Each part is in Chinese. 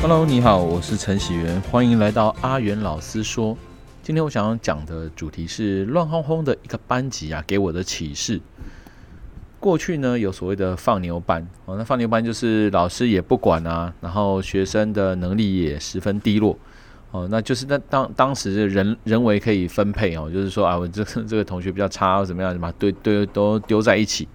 Hello，你好，我是陈喜元，欢迎来到阿元老师说。今天我想要讲的主题是乱哄哄的一个班级啊，给我的启示。过去呢，有所谓的放牛班哦，那放牛班就是老师也不管啊，然后学生的能力也十分低落哦，那就是那当当时人人为可以分配哦，就是说啊，我这这个同学比较差或怎么样，把对对都丢在一起。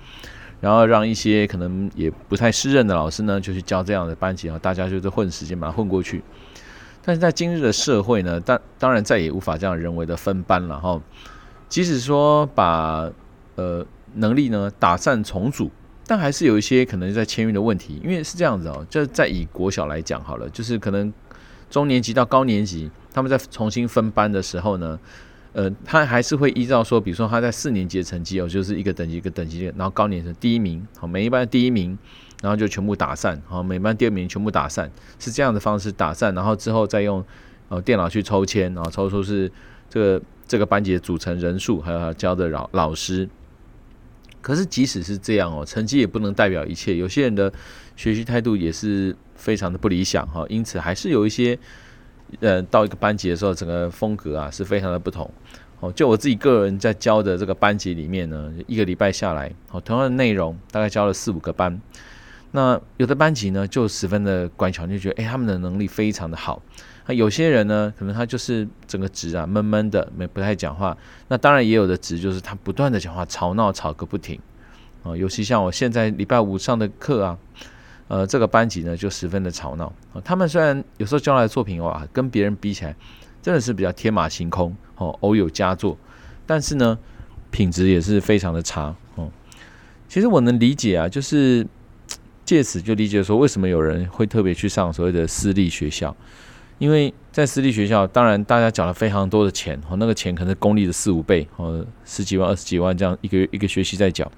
然后让一些可能也不太适任的老师呢，就去教这样的班级啊，大家就是混时间把它混过去。但是在今日的社会呢，当当然再也无法这样人为的分班了哈。即使说把呃能力呢打散重组，但还是有一些可能在签约的问题。因为是这样子哦，就在以国小来讲好了，就是可能中年级到高年级，他们在重新分班的时候呢。呃，他还是会依照说，比如说他在四年级的成绩哦，就是一个等级一个等级，然后高年级第一名，好，每一班第一名，然后就全部打散，好，每班第二名全部打散，是这样的方式打散，然后之后再用呃电脑去抽签，然后抽出是这个这个班级的组成人数，还有教的老老师。可是即使是这样哦，成绩也不能代表一切，有些人的学习态度也是非常的不理想哈，因此还是有一些。呃，到一个班级的时候，整个风格啊是非常的不同。哦，就我自己个人在教的这个班级里面呢，一个礼拜下来，哦，同样的内容，大概教了四五个班。那有的班级呢，就十分的乖巧，就觉得，哎，他们的能力非常的好。那有些人呢，可能他就是整个直啊，闷闷的，没不太讲话。那当然也有的直，就是他不断的讲话，吵闹吵个不停。哦，尤其像我现在礼拜五上的课啊。呃，这个班级呢就十分的吵闹。他们虽然有时候交来的作品哇，跟别人比起来，真的是比较天马行空哦，偶有佳作，但是呢，品质也是非常的差哦。其实我能理解啊，就是 借此就理解说，为什么有人会特别去上所谓的私立学校，因为在私立学校，当然大家缴了非常多的钱哦，那个钱可能是公立的四五倍哦，十几万、二十几万这样一个月一个学期在缴，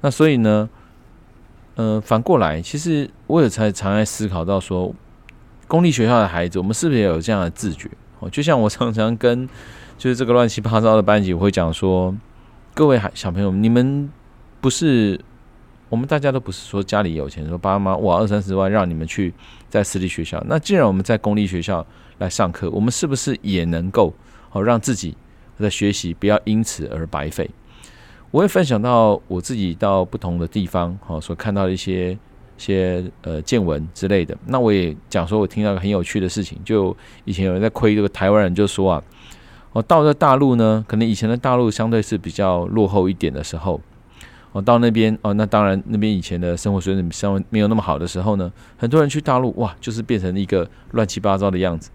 那所以呢。呃，反过来，其实我也才常在思考到说，公立学校的孩子，我们是不是也有这样的自觉？哦，就像我常常跟就是这个乱七八糟的班级，我会讲说，各位孩小朋友，你们不是，我们大家都不是说家里有钱，说爸妈哇二三十万让你们去在私立学校，那既然我们在公立学校来上课，我们是不是也能够哦让自己的学习不要因此而白费？我会分享到我自己到不同的地方，好所看到的一些一些呃见闻之类的。那我也讲说，我听到一个很有趣的事情，就以前有人在亏这个台湾人，就说啊，我到了大陆呢，可能以前的大陆相对是比较落后一点的时候，我到那边哦，那当然那边以前的生活水准稍微没有那么好的时候呢，很多人去大陆哇，就是变成一个乱七八糟的样子。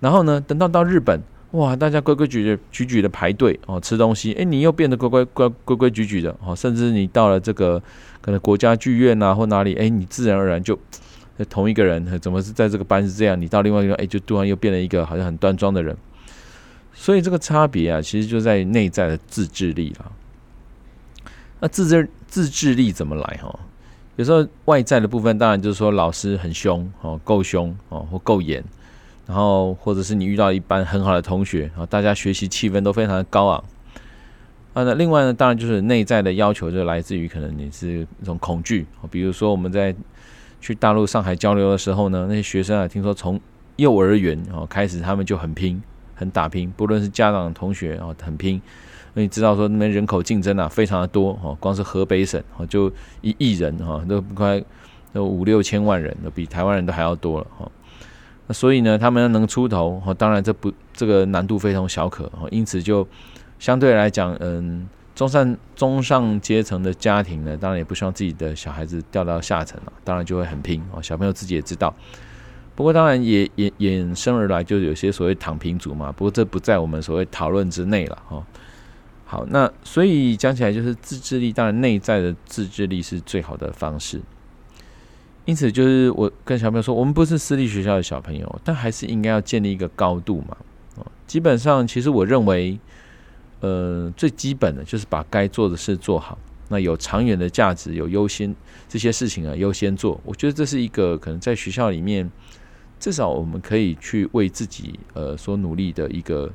然后呢，等到到日本。哇！大家规规矩矩、矩矩的排队哦，吃东西。哎，你又变得乖乖规、规规矩矩的哦。甚至你到了这个可能国家剧院啊，或哪里，哎，你自然而然就同一个人，怎么是在这个班是这样？你到另外一个，哎，就突然又变了一个好像很端庄的人。所以这个差别啊，其实就在内在的自制力了。那自制自制力怎么来？哈，有时候外在的部分，当然就是说老师很凶哦，够凶哦，或够严。然后，或者是你遇到一班很好的同学，然后大家学习气氛都非常的高昂。啊，那另外呢，当然就是内在的要求，就来自于可能你是一种恐惧。比如说我们在去大陆上海交流的时候呢，那些学生啊，听说从幼儿园哦开始，他们就很拼，很打拼，不论是家长、同学啊，很拼。那你知道说那边人口竞争啊非常的多哦，光是河北省哦就一亿人哈，都快都五六千万人，都比台湾人都还要多了哈。那所以呢，他们要能出头，哦当然这不这个难度非同小可哦，因此就相对来讲，嗯，中上中上阶层的家庭呢，当然也不希望自己的小孩子掉到下层了，当然就会很拼哦。小朋友自己也知道，不过当然也也衍生而来，就有些所谓躺平族嘛。不过这不在我们所谓讨论之内了哈。好，那所以讲起来就是自制力，当然内在的自制力是最好的方式。因此，就是我跟小朋友说，我们不是私立学校的小朋友，但还是应该要建立一个高度嘛。基本上，其实我认为，呃，最基本的就是把该做的事做好。那有长远的价值，有优先这些事情啊，优先做。我觉得这是一个可能在学校里面，至少我们可以去为自己呃所努力的一个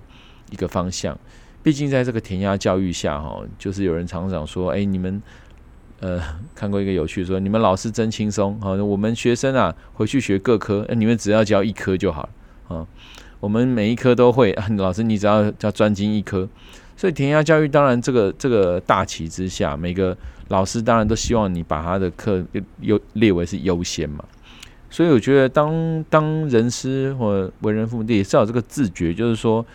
一个方向。毕竟在这个填鸭教育下，哈，就是有人常常说，哎，你们。呃看过一个有趣说，你们老师真轻松啊，我们学生啊回去学各科，你们只要教一科就好了啊。我们每一科都会，老师你只要叫专精一科。所以填鸭教育当然这个这个大旗之下，每个老师当然都希望你把他的课优列为是优先嘛。所以我觉得当当人师或为人父母的也是要有这个自觉，就是说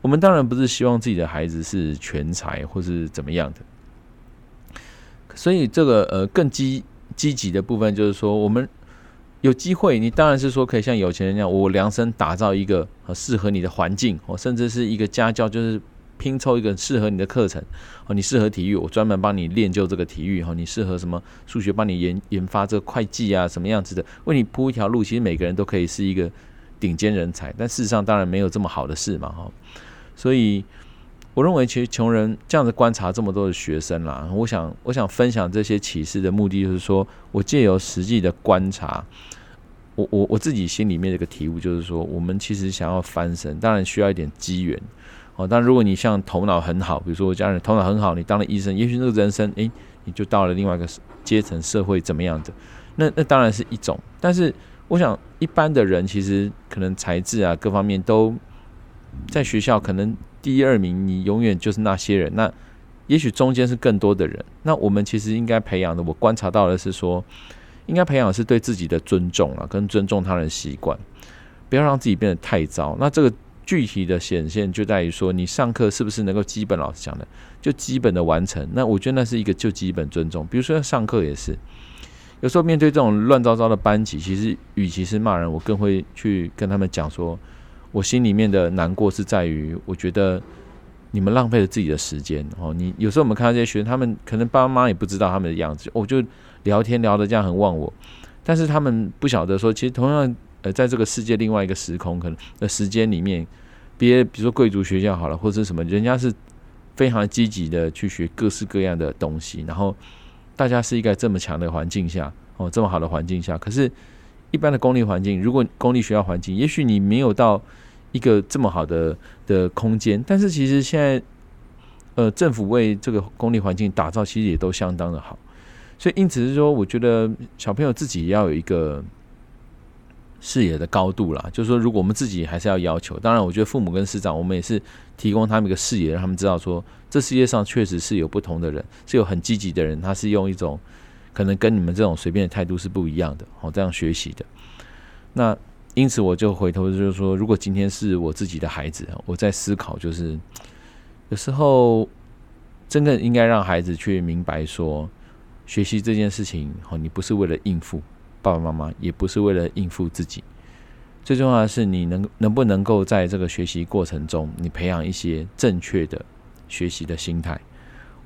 我们当然不是希望自己的孩子是全才或是怎么样的。所以这个呃更积积极的部分就是说我们。有机会，你当然是说可以像有钱人一样，我量身打造一个适合你的环境，哦，甚至是一个家教，就是拼凑一个适合你的课程。哦，你适合体育，我专门帮你练就这个体育。哈，你适合什么数学，帮你研研发这个会计啊，什么样子的，为你铺一条路。其实每个人都可以是一个顶尖人才，但事实上当然没有这么好的事嘛，哈。所以我认为，其实穷人这样子观察这么多的学生啦，我想，我想分享这些启示的目的，就是说我借由实际的观察。我我我自己心里面的一个体悟就是说，我们其实想要翻身，当然需要一点机缘哦。但如果你像头脑很好，比如说我家人头脑很好，你当了医生，也许这个人生诶，你就到了另外一个阶层社会怎么样的？那那当然是一种。但是我想一般的人其实可能才智啊各方面都在学校可能第二名，你永远就是那些人。那也许中间是更多的人。那我们其实应该培养的，我观察到的是说。应该培养的是对自己的尊重啊，跟尊重他人习惯，不要让自己变得太糟。那这个具体的显现就在于说，你上课是不是能够基本老师讲的，就基本的完成。那我觉得那是一个就基本尊重。比如说上课也是，有时候面对这种乱糟糟的班级，其实与其是骂人，我更会去跟他们讲说，我心里面的难过是在于，我觉得你们浪费了自己的时间哦。你有时候我们看到这些学生，他们可能爸妈也不知道他们的样子，我就。聊天聊得这样很忘我，但是他们不晓得说，其实同样呃，在这个世界另外一个时空可能的时间里面，别比如说贵族学校好了，或者什么，人家是非常积极的去学各式各样的东西，然后大家是一个这么强的环境下哦，这么好的环境下，可是，一般的公立环境，如果公立学校环境，也许你没有到一个这么好的的空间，但是其实现在呃，政府为这个公立环境打造，其实也都相当的好。所以，因此是说，我觉得小朋友自己要有一个视野的高度啦。就是说，如果我们自己还是要要求，当然，我觉得父母跟师长，我们也是提供他们一个视野，让他们知道说，这世界上确实是有不同的人，是有很积极的人，他是用一种可能跟你们这种随便的态度是不一样的，哦，这样学习的。那因此，我就回头就是说，如果今天是我自己的孩子，我在思考，就是有时候真的应该让孩子去明白说。学习这件事情，哦，你不是为了应付爸爸妈妈，也不是为了应付自己。最重要的是，你能能不能够在这个学习过程中，你培养一些正确的学习的心态。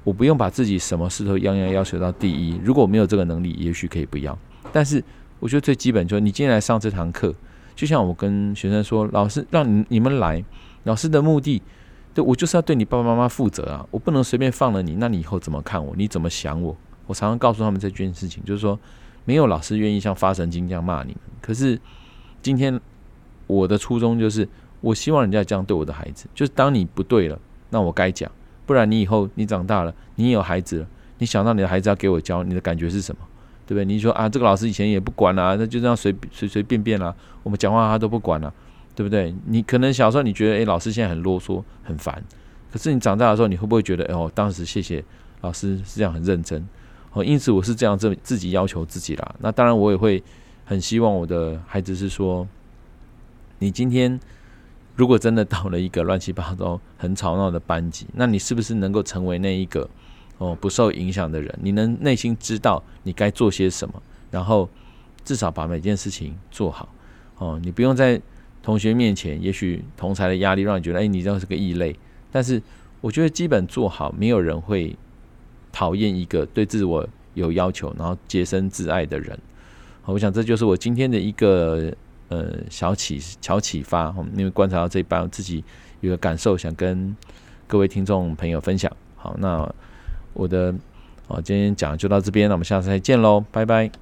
我不用把自己什么事都样样要求到第一。如果我没有这个能力，也许可以不要。但是，我觉得最基本就是，你今天来上这堂课，就像我跟学生说，老师让你你们来，老师的目的，对，我就是要对你爸爸妈妈负责啊！我不能随便放了你，那你以后怎么看我？你怎么想我？我常常告诉他们这件事情，就是说，没有老师愿意像发神经这样骂你们。可是今天我的初衷就是，我希望人家这样对我的孩子。就是当你不对了，那我该讲，不然你以后你长大了，你有孩子了，你想到你的孩子要给我教，你的感觉是什么？对不对？你说啊，这个老师以前也不管啊，那就这样随随随便便啦，我们讲话他都不管了，对不对？你可能小时候你觉得，诶，老师现在很啰嗦，很烦。可是你长大的时候，你会不会觉得，哦，当时谢谢老师是这样很认真？哦，因此我是这样自自己要求自己啦。那当然，我也会很希望我的孩子是说，你今天如果真的到了一个乱七八糟、很吵闹的班级，那你是不是能够成为那一个哦不受影响的人？你能内心知道你该做些什么，然后至少把每件事情做好。哦，你不用在同学面前，也许同才的压力让你觉得，哎，你这样是个异类。但是我觉得基本做好，没有人会。讨厌一个对自我有要求，然后洁身自爱的人。我想这就是我今天的一个呃小启小启发。因为观察到这一班，自己有个感受，想跟各位听众朋友分享。好，那我的哦今天讲就到这边，那我们下次再见喽，拜拜。